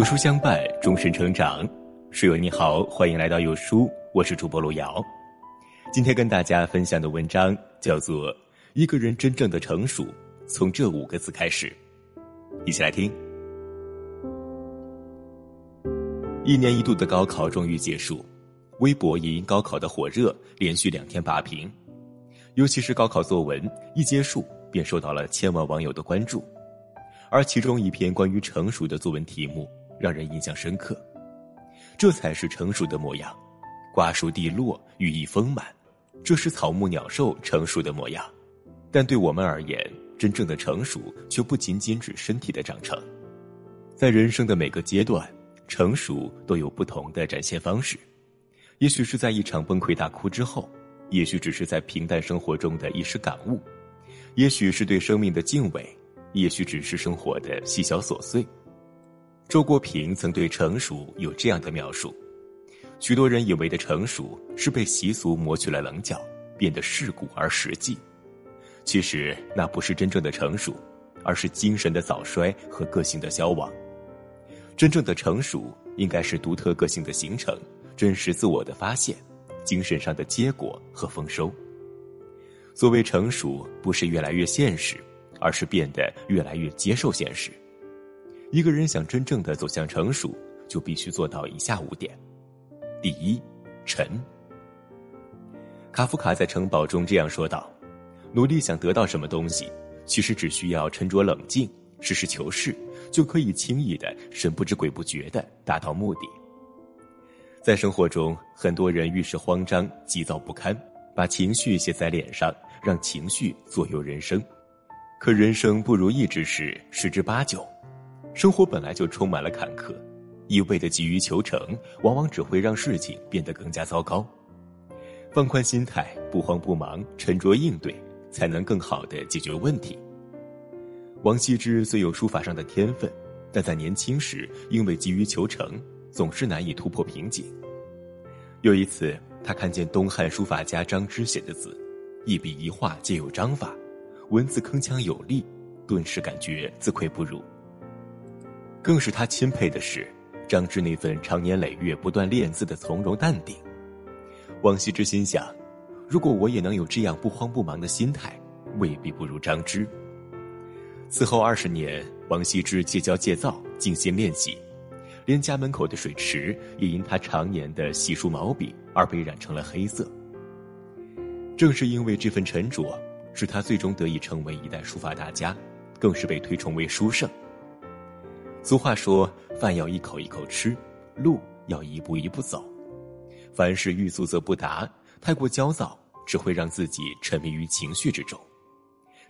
有书相伴，终身成长。室友你好，欢迎来到有书，我是主播路遥。今天跟大家分享的文章叫做《一个人真正的成熟，从这五个字开始》。一起来听。一年一度的高考终于结束，微博也因高考的火热，连续两天霸屏。尤其是高考作文一结束，便受到了千万网友的关注。而其中一篇关于成熟的作文题目。让人印象深刻，这才是成熟的模样。瓜熟蒂落，羽翼丰满，这是草木鸟兽成熟的模样。但对我们而言，真正的成熟却不仅仅指身体的长成。在人生的每个阶段，成熟都有不同的展现方式。也许是在一场崩溃大哭之后，也许只是在平淡生活中的一时感悟，也许是对生命的敬畏，也许只是生活的细小琐碎。周国平曾对成熟有这样的描述：许多人以为的成熟，是被习俗磨去了棱角，变得世故而实际。其实那不是真正的成熟，而是精神的早衰和个性的消亡。真正的成熟，应该是独特个性的形成，真实自我的发现，精神上的结果和丰收。所谓成熟，不是越来越现实，而是变得越来越接受现实。一个人想真正的走向成熟，就必须做到以下五点：第一，沉。卡夫卡在《城堡》中这样说道：“努力想得到什么东西，其实只需要沉着冷静、实事求是，就可以轻易的、神不知鬼不觉的达到目的。”在生活中，很多人遇事慌张、急躁不堪，把情绪写在脸上，让情绪左右人生。可人生不如意之事十之八九。生活本来就充满了坎坷，一味的急于求成，往往只会让事情变得更加糟糕。放宽心态，不慌不忙，沉着应对，才能更好的解决问题。王羲之虽有书法上的天分，但在年轻时因为急于求成，总是难以突破瓶颈。有一次，他看见东汉书法家张芝写的字，一笔一画皆有章法，文字铿锵有力，顿时感觉自愧不如。更是他钦佩的是，张芝那份长年累月不断练字的从容淡定。王羲之心想，如果我也能有这样不慌不忙的心态，未必不如张芝。此后二十年，王羲之戒骄戒躁，静心练习，连家门口的水池也因他常年的洗漱毛笔而被染成了黑色。正是因为这份沉着，使他最终得以成为一代书法大家，更是被推崇为书圣。俗话说：“饭要一口一口吃，路要一步一步走。凡事欲速则不达，太过焦躁只会让自己沉迷于情绪之中。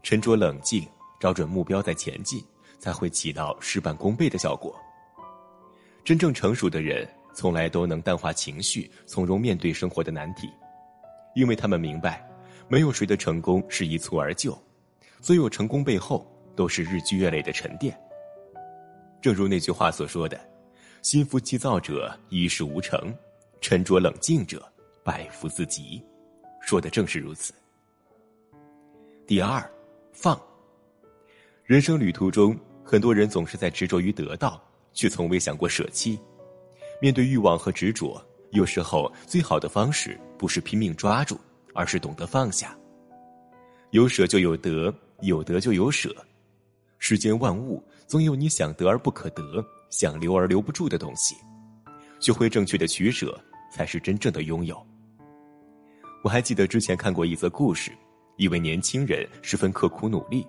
沉着冷静，找准目标再前进，才会起到事半功倍的效果。真正成熟的人，从来都能淡化情绪，从容面对生活的难题，因为他们明白，没有谁的成功是一蹴而就，所有成功背后都是日积月累的沉淀。”正如那句话所说的：“心浮气躁者一事无成，沉着冷静者百福自集。”说的正是如此。第二，放。人生旅途中，很多人总是在执着于得到，却从未想过舍弃。面对欲望和执着，有时候最好的方式不是拼命抓住，而是懂得放下。有舍就有得，有得就有舍。世间万物总有你想得而不可得、想留而留不住的东西，学会正确的取舍，才是真正的拥有。我还记得之前看过一则故事，一位年轻人十分刻苦努力，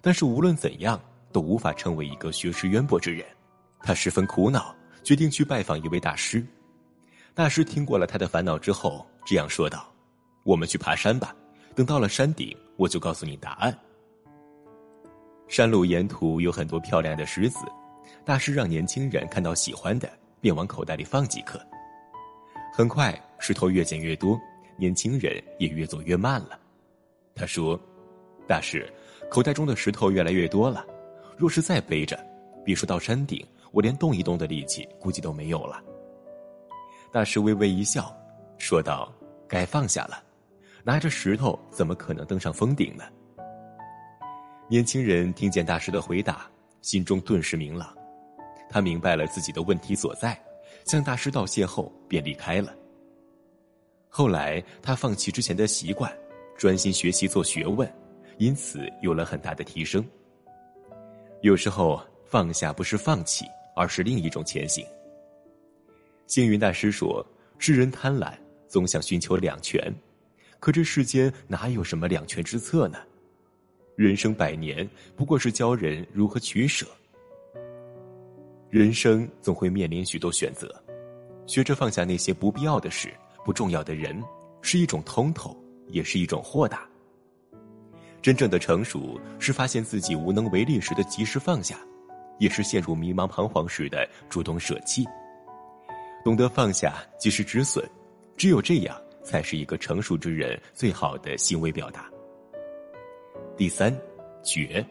但是无论怎样都无法成为一个学识渊博之人。他十分苦恼，决定去拜访一位大师。大师听过了他的烦恼之后，这样说道：“我们去爬山吧，等到了山顶，我就告诉你答案。”山路沿途有很多漂亮的石子，大师让年轻人看到喜欢的便往口袋里放几颗。很快，石头越捡越多，年轻人也越走越慢了。他说：“大师，口袋中的石头越来越多了，若是再背着，别说到山顶，我连动一动的力气估计都没有了。”大师微微一笑，说道：“该放下了，拿着石头怎么可能登上峰顶呢？”年轻人听见大师的回答，心中顿时明朗。他明白了自己的问题所在，向大师道谢后便离开了。后来，他放弃之前的习惯，专心学习做学问，因此有了很大的提升。有时候，放下不是放弃，而是另一种前行。星云大师说：“世人贪婪，总想寻求两全，可这世间哪有什么两全之策呢？人生百年，不过是教人如何取舍。人生总会面临许多选择，学着放下那些不必要的事。”不重要的人，是一种通透，也是一种豁达。真正的成熟，是发现自己无能为力时的及时放下，也是陷入迷茫彷徨时的主动舍弃。懂得放下，及时止损，只有这样，才是一个成熟之人最好的行为表达。第三，绝。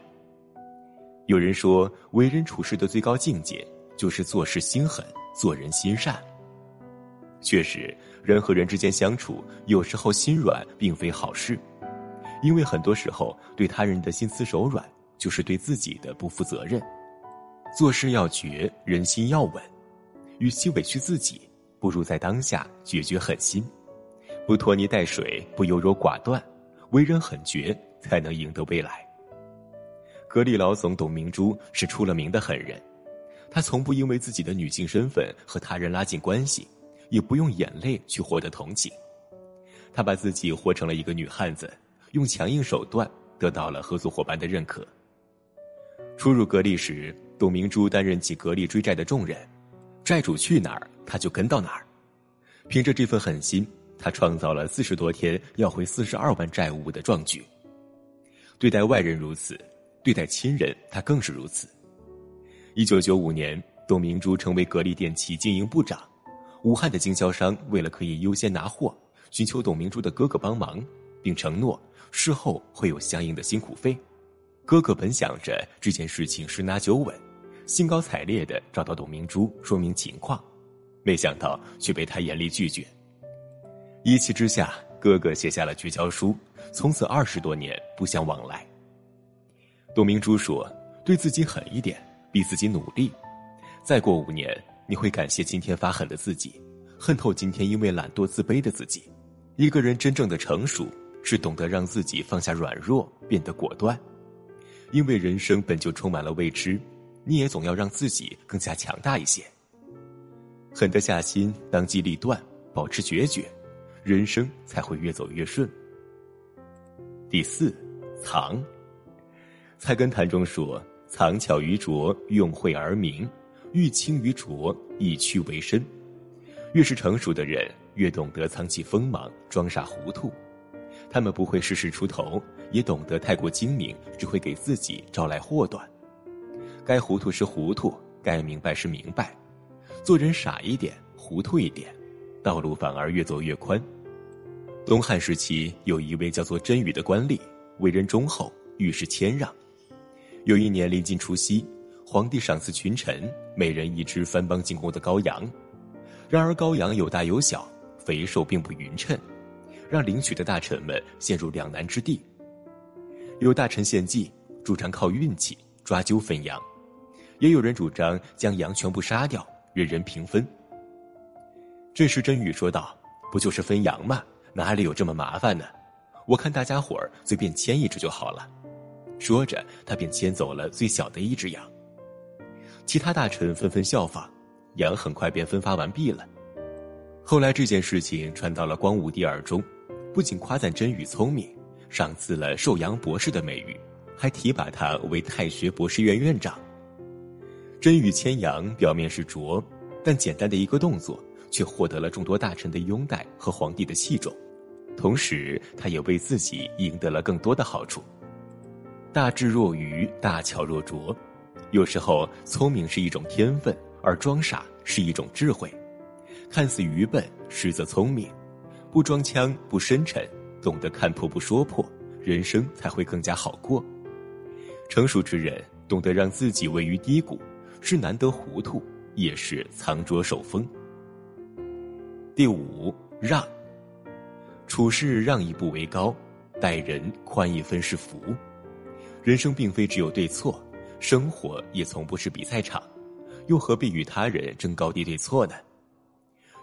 有人说，为人处事的最高境界，就是做事心狠，做人心善。确实，人和人之间相处，有时候心软并非好事，因为很多时候对他人的心慈手软，就是对自己的不负责任。做事要绝，人心要稳，与其委屈自己，不如在当下决绝狠心，不拖泥带水，不优柔寡断，为人狠绝，才能赢得未来。格力老总董明珠是出了名的狠人，她从不因为自己的女性身份和他人拉近关系。也不用眼泪去获得同情，他把自己活成了一个女汉子，用强硬手段得到了合作伙伴的认可。初入格力时，董明珠担任起格力追债的重任，债主去哪儿，他就跟到哪儿。凭着这份狠心，他创造了四十多天要回四十二万债务的壮举。对待外人如此，对待亲人他更是如此。一九九五年，董明珠成为格力电器经营部长。武汉的经销商为了可以优先拿货，寻求董明珠的哥哥帮忙，并承诺事后会有相应的辛苦费。哥哥本想着这件事情十拿九稳，兴高采烈的找到董明珠说明情况，没想到却被他严厉拒绝。一气之下，哥哥写下了绝交书，从此二十多年不相往来。董明珠说：“对自己狠一点，逼自己努力，再过五年。”你会感谢今天发狠的自己，恨透今天因为懒惰自卑的自己。一个人真正的成熟，是懂得让自己放下软弱，变得果断。因为人生本就充满了未知，你也总要让自己更加强大一些。狠得下心，当机立断，保持决绝，人生才会越走越顺。第四，藏。菜根谭中说：“藏巧于拙，用晦而明。”欲清于浊，以屈为伸。越是成熟的人，越懂得藏起锋芒，装傻糊涂。他们不会事事出头，也懂得太过精明只会给自己招来祸端。该糊涂是糊涂，该明白是明白。做人傻一点，糊涂一点，道路反而越走越宽。东汉时期，有一位叫做甄宇的官吏，为人忠厚，遇事谦让。有一年临近除夕。皇帝赏赐群臣每人一只番邦进贡的羔羊，然而羔羊有大有小，肥瘦并不匀称，让领取的大臣们陷入两难之地。有大臣献计，主张靠运气抓阄分羊；也有人主张将羊全部杀掉，人人平分。这时甄宇说道：“不就是分羊吗？哪里有这么麻烦呢？我看大家伙儿随便牵一只就好了。”说着，他便牵走了最小的一只羊。其他大臣纷纷效仿，羊很快便分发完毕了。后来这件事情传到了光武帝耳中，不仅夸赞甄宇聪明，赏赐了寿阳博士的美誉，还提拔他为太学博士院院长。甄宇牵羊表面是拙，但简单的一个动作，却获得了众多大臣的拥戴和皇帝的器重，同时他也为自己赢得了更多的好处。大智若愚，大巧若拙。有时候，聪明是一种天分，而装傻是一种智慧。看似愚笨，实则聪明；不装腔，不深沉，懂得看破不说破，人生才会更加好过。成熟之人懂得让自己位于低谷，是难得糊涂，也是藏拙守风。第五，让。处事让一步为高，待人宽一分是福。人生并非只有对错。生活也从不是比赛场，又何必与他人争高低对错呢？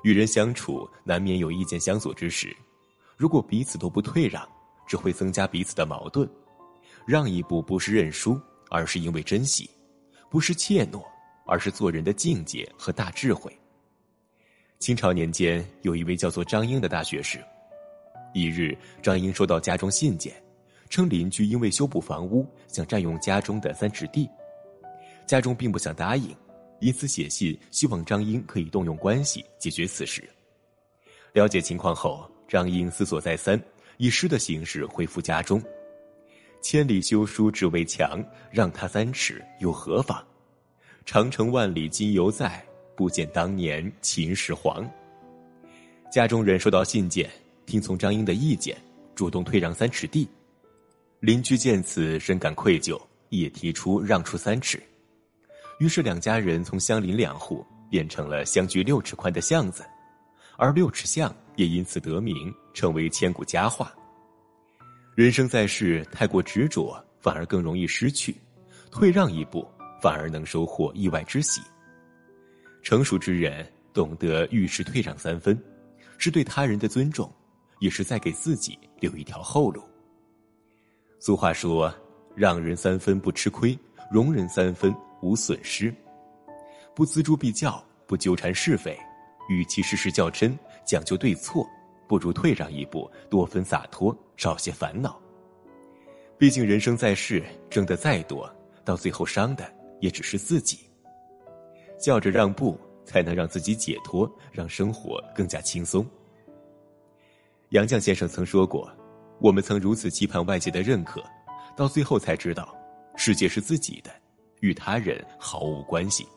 与人相处难免有意见相左之时，如果彼此都不退让，只会增加彼此的矛盾。让一步不是认输，而是因为珍惜；不是怯懦，而是做人的境界和大智慧。清朝年间，有一位叫做张英的大学士。一日，张英收到家中信件，称邻居因为修补房屋，想占用家中的三尺地，家中并不想答应。因此写信希望张英可以动用关系解决此事。了解情况后，张英思索再三，以诗的形式回复家中：“千里修书只为墙，让他三尺又何妨？长城万里今犹在，不见当年秦始皇。”家中人收到信件，听从张英的意见，主动退让三尺地。邻居见此深感愧疚，也提出让出三尺。于是两家人从相邻两户变成了相距六尺宽的巷子，而六尺巷也因此得名，成为千古佳话。人生在世，太过执着反而更容易失去，退让一步反而能收获意外之喜。成熟之人懂得遇事退让三分，是对他人的尊重，也是在给自己留一条后路。俗话说：“让人三分不吃亏，容人三分。”无损失，不锱铢必较，不纠缠是非，与其事事较真，讲究对错，不如退让一步，多分洒脱，少些烦恼。毕竟人生在世，挣得再多，到最后伤的也只是自己。笑着让步，才能让自己解脱，让生活更加轻松。杨绛先生曾说过：“我们曾如此期盼外界的认可，到最后才知道，世界是自己的。”与他人毫无关系。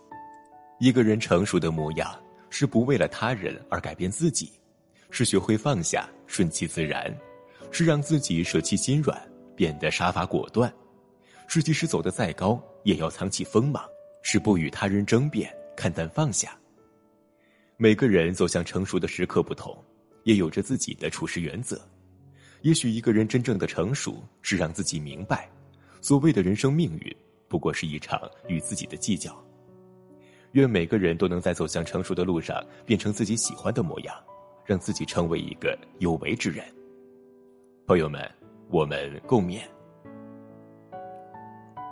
一个人成熟的模样，是不为了他人而改变自己，是学会放下，顺其自然，是让自己舍弃心软，变得杀伐果断，是即使走得再高，也要藏起锋芒，是不与他人争辩，看淡放下。每个人走向成熟的时刻不同，也有着自己的处事原则。也许一个人真正的成熟，是让自己明白，所谓的人生命运。不过是一场与自己的计较。愿每个人都能在走向成熟的路上，变成自己喜欢的模样，让自己成为一个有为之人。朋友们，我们共勉。